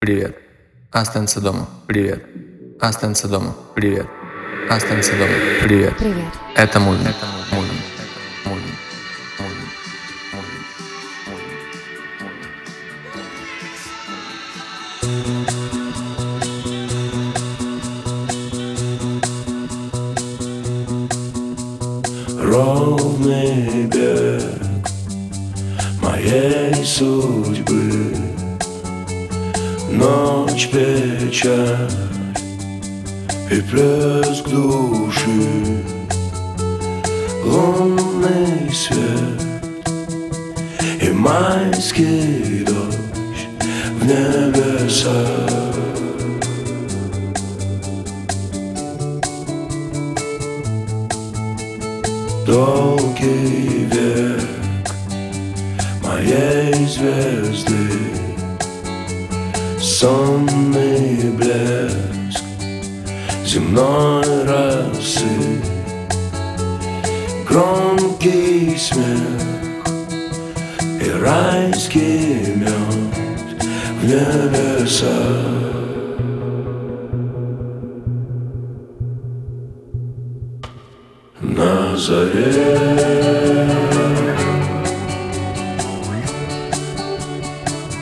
Привет. Останься дома. Привет. Останься дома. Привет. Останься дома. Привет. Привет. Это Мулин. Это Мулин.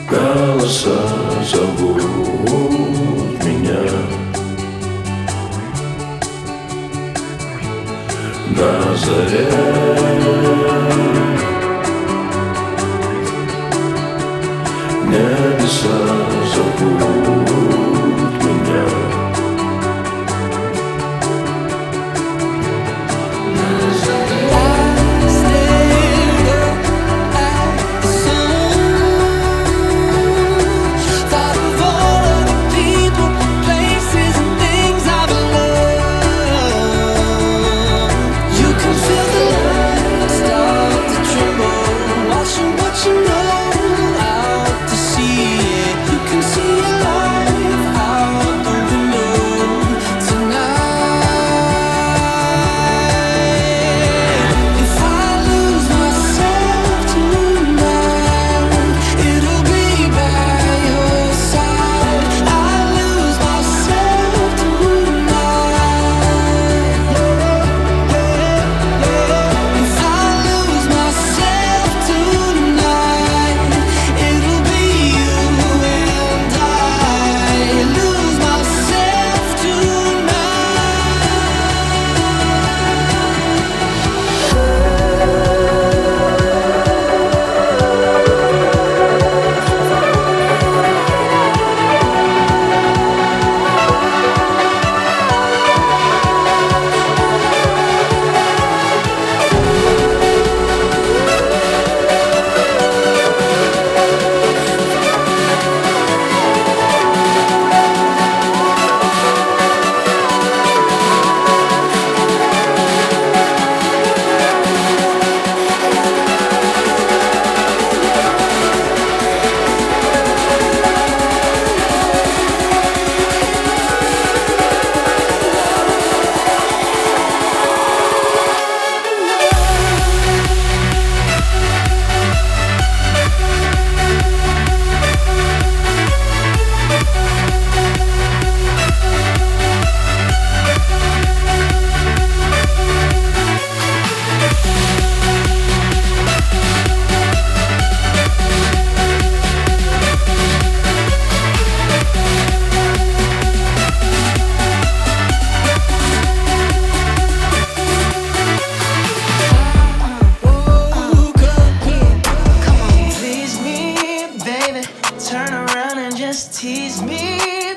Голоса зовут меня. На заре. Небеса зовут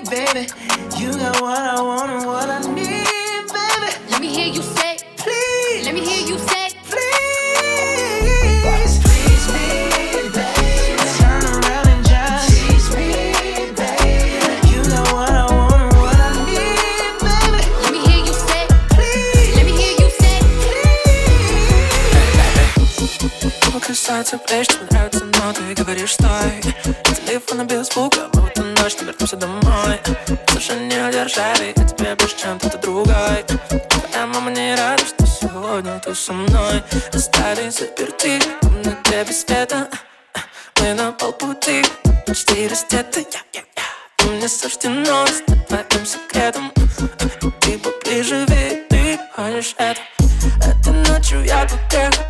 baby. You got what I want and what I need, baby. Let me hear you say, Please, let me hear you say, please. Please me, baby. Turn around and just tease me, baby. You got what I want and what I need, baby. let me hear you say, Please, let me hear you say. please. касается плеч, тебе нравится, но ты говоришь стой Телефон без звука, мы удержали, я тебе больше, чем кто-то другой. Твоя мама не рада, что сегодня ты со мной. Остались заперти в комнате без света. Мы на полпути, почти раздеты, я мне суждено стать твоим секретом. Ты поближе, ведь ты хочешь это. Этой ночью я тут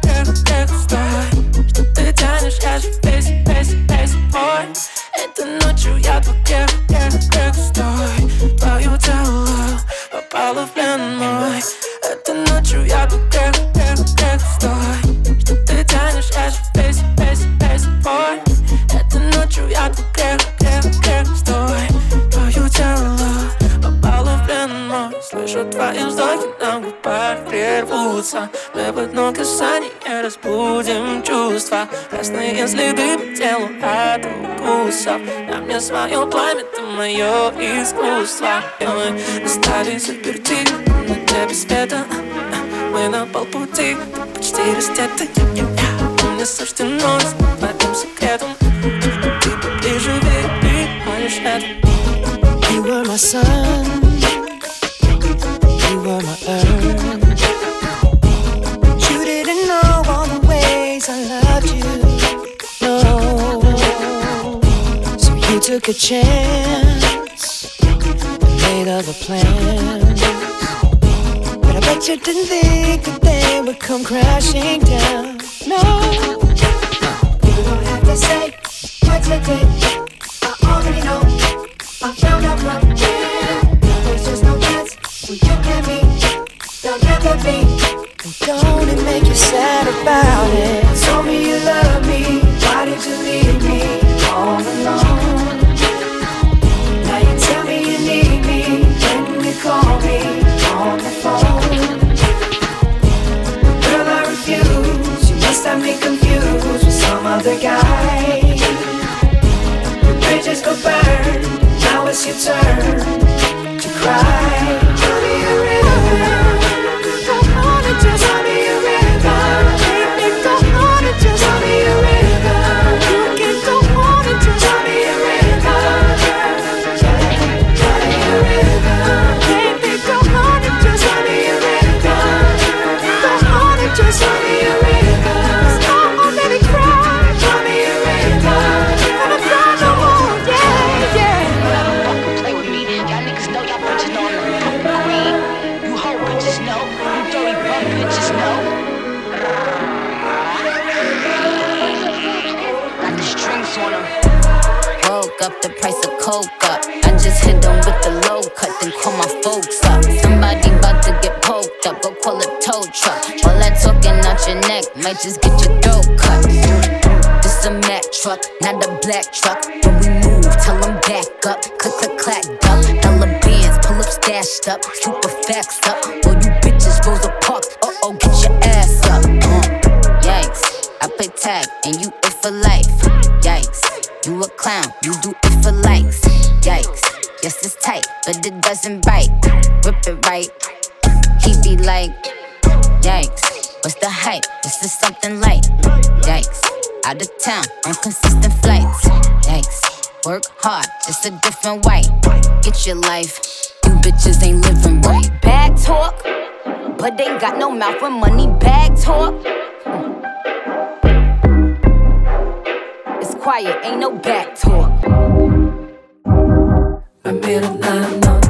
одно касание разбудим чувства. Красные следы по телу от укусов. На мне свое пламя, ты мое искусство. И мы остались заперти на небе света. Мы на полпути, ты почти раздета Мне суждено стать твоим секретом. Ты поближе, ведь ты хочешь это. You were my sun, you were my earth. Took a chance, made other plans. But I bet you didn't think that they would come crashing down. No, you don't have to say what you did. I already know. I found out my yeah. There's just no chance when you and me, there'll never be. Don't it make you sad about it? Told me you love me, why did you leave me all alone? Now you tell me you need me when you call me on the phone. Girl, I refuse. You must have me confused with some other guy. The bridges go burn. Now it's your turn to cry. Tell me a river. life. You bitches ain't living right. Bag talk, but they got no mouth for money. Bag talk. It's quiet, ain't no back talk. My middle line, no.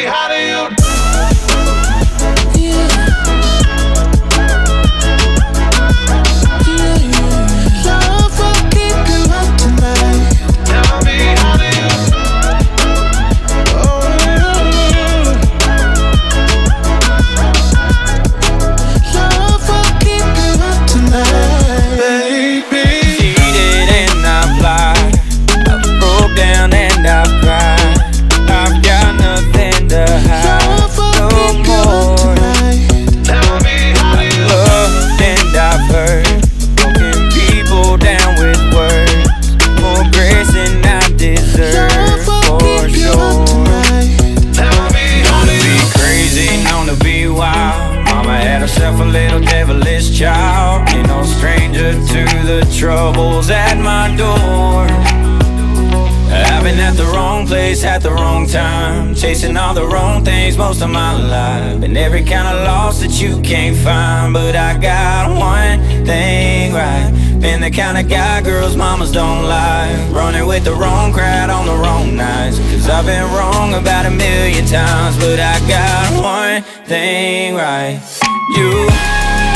place at the wrong time. Chasing all the wrong things most of my life. And every kind of loss that you can't find. But I got one thing right. Been the kind of guy girls mamas don't like. Running with the wrong crowd on the wrong nights. Cause I've been wrong about a million times. But I got one thing right. You.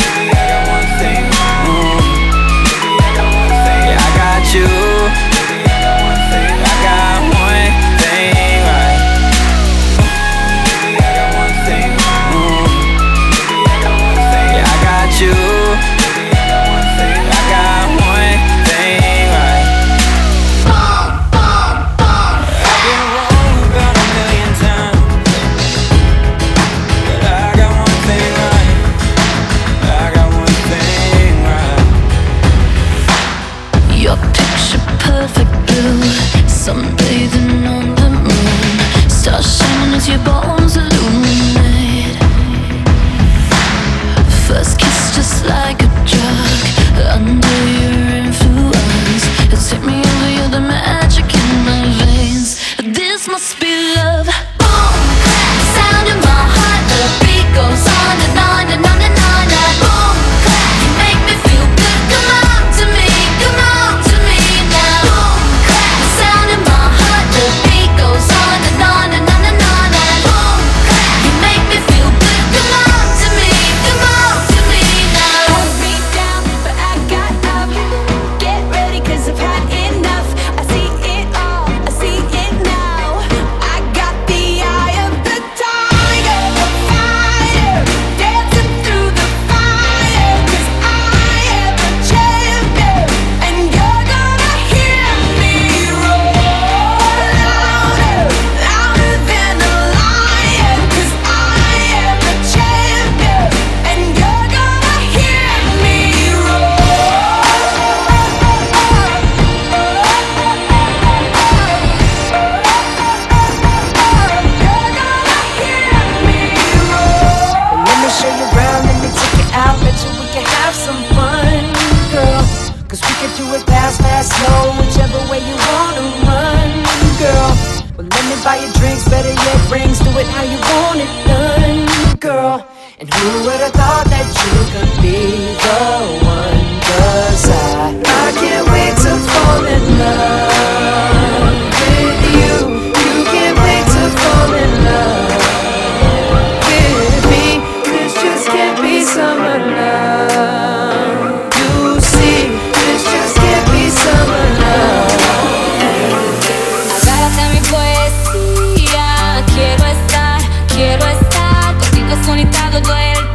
the el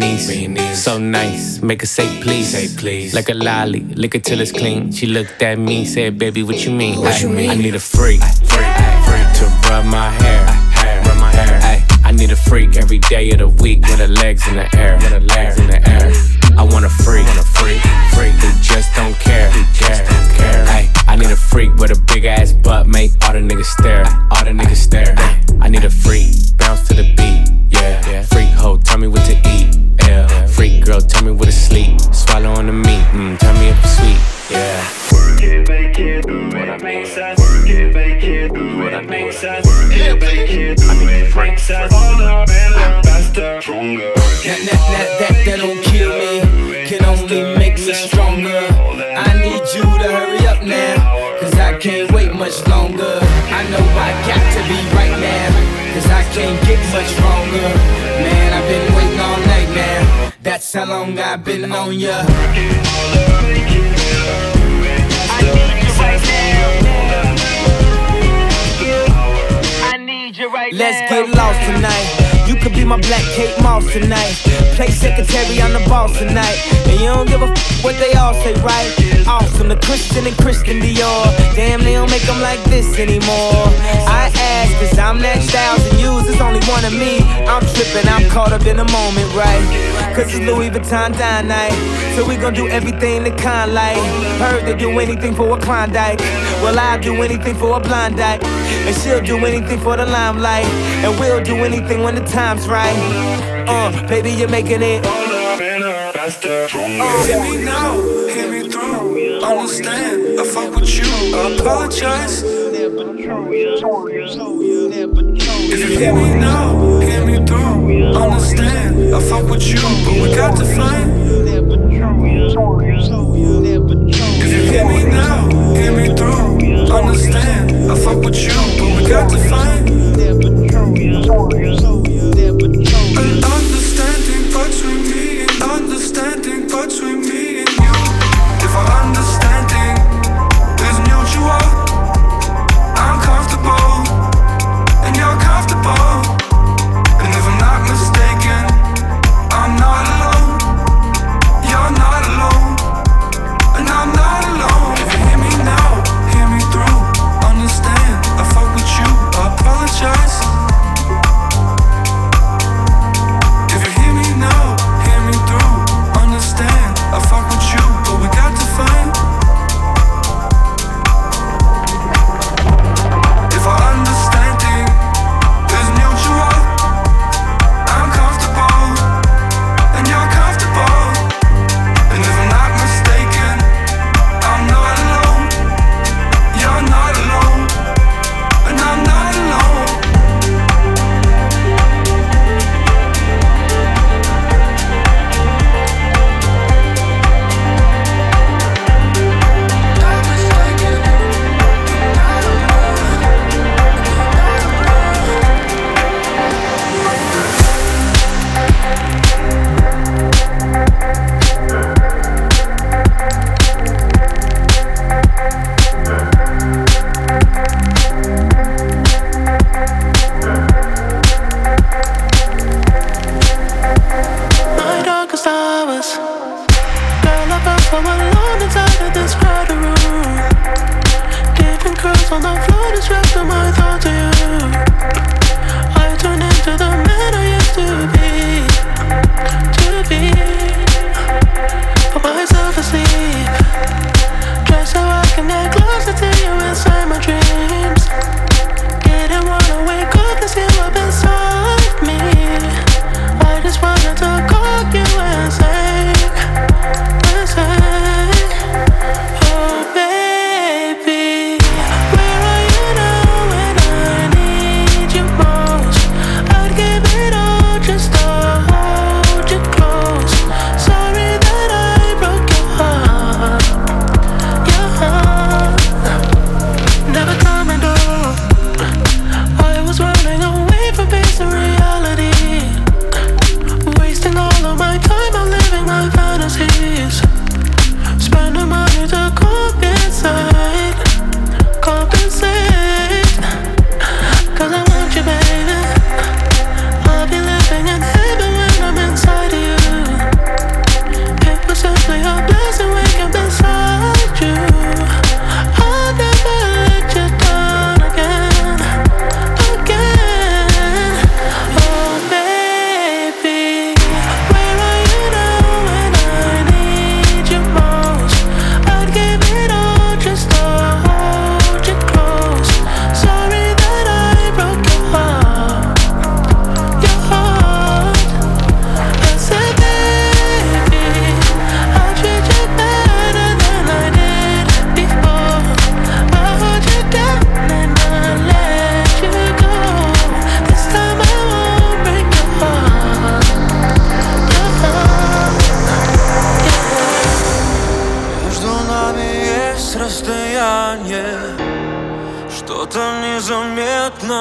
baby, be your niece. So nice, make her say please. Say please. Like a lolly, lick it till it's clean. She looked at me, said, baby, what you mean? What you mean? I need a freak, freak, freak to rub my hair, hair, rub my hair. Ay, I need a freak every day of the week with her legs in the air, with her legs in the air. I want a freak, want a freak, freak who just don't care, who just don't care. Ay, I need a freak with a big ass butt, make all the niggas stare, all the niggas stare. I need a freak, bounce to the beat, yeah. Freak hoe, tell me what to eat, yeah. Freak girl, tell me where to sleep, swallow on the meat, mm, tell me if it's sweet, yeah. Work it, make it, do it, make sense. Work it, make it, do it, make sense. Work it, make it, do it, make sense. Harder, better, faster, stronger. That, that, that, that, that don't kill me, can only make me stronger. I need you to hurry up now, cause I can't wait much longer. I know I got to be right now, cause I can't get much stronger. Man, I've been waiting all night now, that's how long I've been on ya. Let's get lost tonight. You could be my black Kate Moss tonight. Play secretary, I'm the boss tonight. And you don't give a f what they all say, right? Awesome, the Christian and Christian Dior. Damn, they don't make them like this anymore. I ask, cause I'm one of me. I'm tripping, I'm caught up in the moment, right? Cause it's Louis Vuitton Don night. So we gon' do everything the kind like. Heard they do anything for a Klondike. Well, I'll do anything for a blind dyke. And she'll do anything for the limelight. And we'll do anything when the time's right. Uh, baby, you're making it. Stronger. Hear me now, hear me through. I Understand, I fuck with you. I apologize. If you hear me now, hear me through. Understand, I fuck with you, but we got to find. If you hear me now, hear me through. Understand, I fuck with you, but we got to find.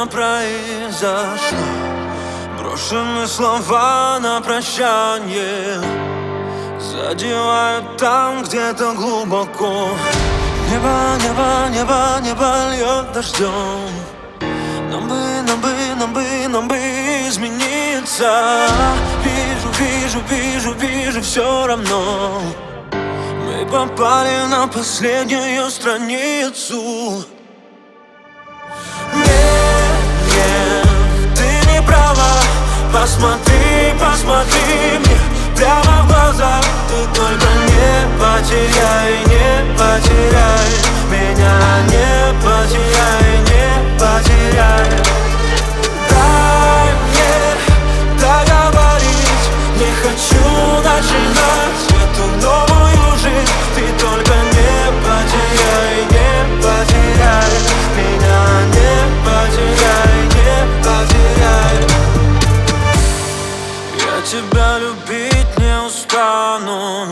Произошло. Брошены слова на прощание. Задевают там где-то глубоко. Небо, небо, небо, небо льет дождем. Нам бы, нам бы, нам бы, нам бы измениться. Вижу, вижу, вижу, вижу все равно. Мы попали на последнюю страницу права. Посмотри, посмотри мне прямо в глаза. Ты только не потеряй, не потеряй Меня не потеряй, не потеряй. Дай мне договорить Не хочу начинать эту новую жизнь. Ты только не потеряй, не потеряй Меня не потеряй, тебя любить не устану.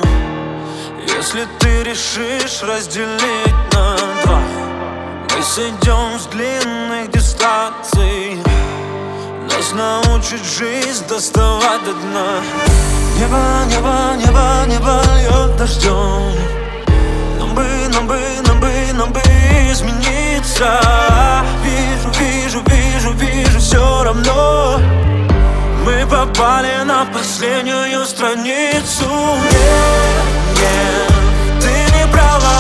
Если ты решишь разделить на два Мы сойдем с длинных дистанций. Нас научит жизнь доставать до дна. Небо, небо, небо, небо льет дождем. Нам бы, нам бы, нам бы, нам бы измениться. Вижу, вижу, вижу, вижу все равно мы попали на последнюю страницу. Нет, нет, ты не права.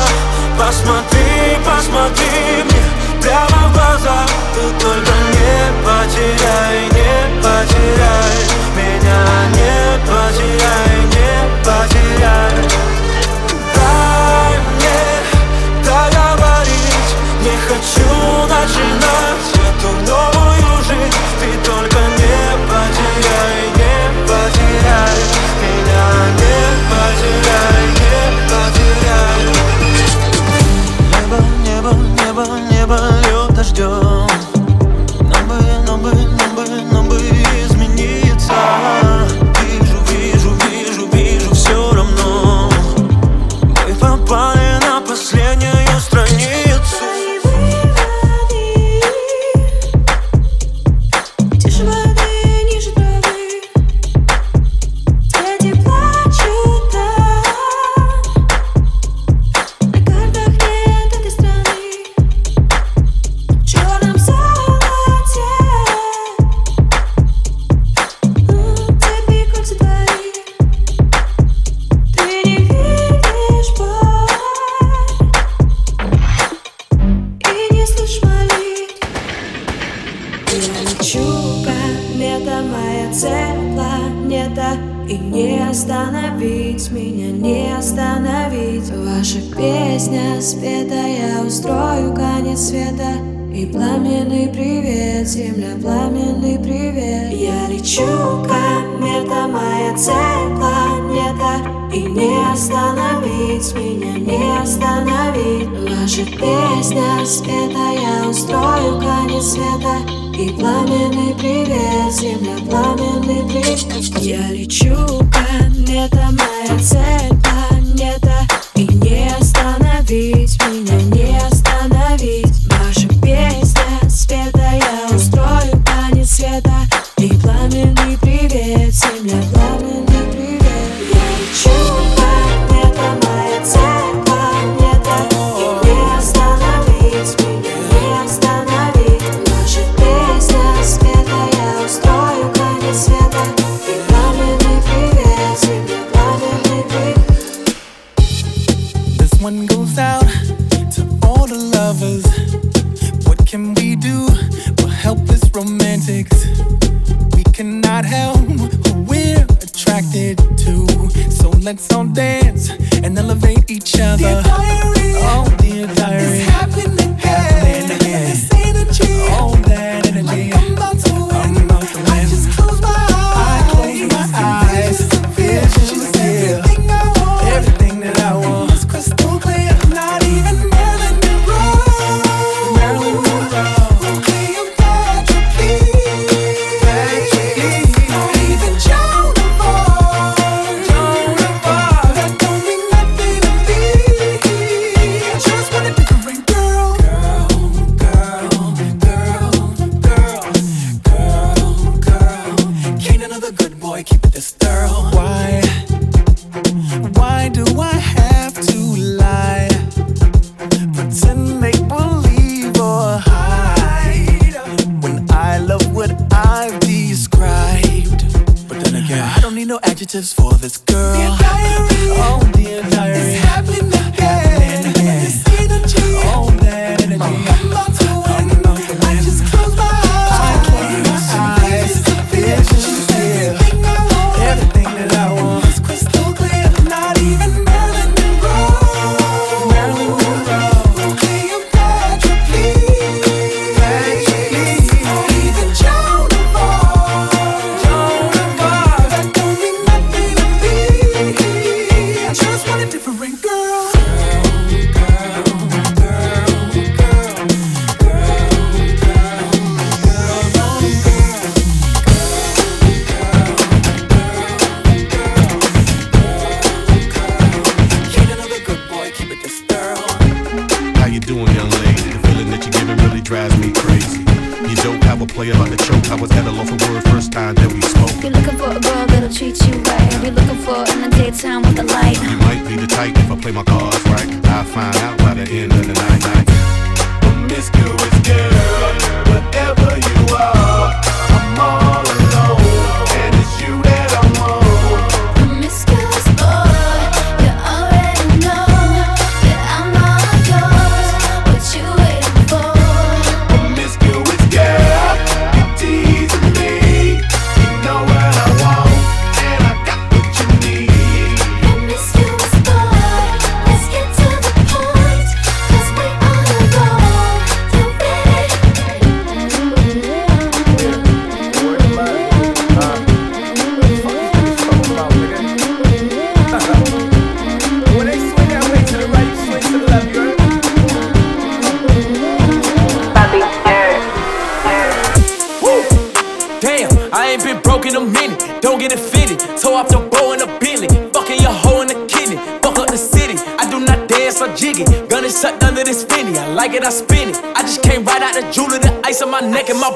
Посмотри, посмотри мне прямо в глаза. Ты только не потеряй, не потеряй Меня не потеряй, не потеряй. Дай мне договорить Не хочу начинать эту новую жизнь. Ты только потеряй, не потеряй Небо, небо, небо, небо льет дождем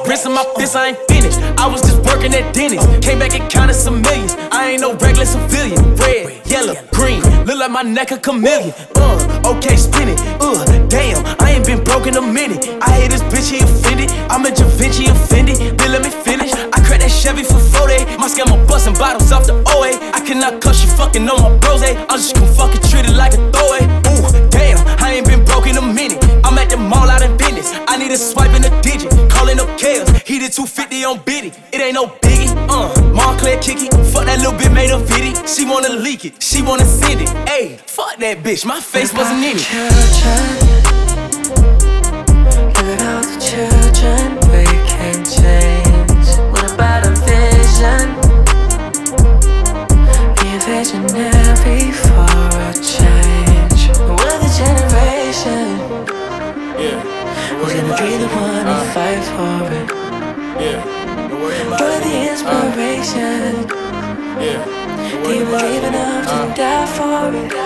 my and my fist. I ain't finished. I was just working at Dennis. Came back and counted some millions. I ain't no regular civilian. Red, yellow, green. Look like my neck a chameleon. Uh, okay, spin it. Uh, damn, I ain't been broke in a minute. I hate this bitch, he offended. I'm a Da Vinci offended. Then let me finish. I cracked that Chevy for 40. My scammer busting bottles off the OA. I cannot cuss you fucking on my bros. eh? I'm just gonna fucking treat it like a throwaway. Ooh, damn, I ain't been broke in a minute. I'm at the mall out in business. I need a swipe 250 on Biddy. It ain't no biggie. Uh, Montclair kicky. Fuck that little bit made a viddy. She wanna leak it. She wanna send it. Ayy, fuck that bitch. My face wasn't in it. Look at all the children we can change. Believe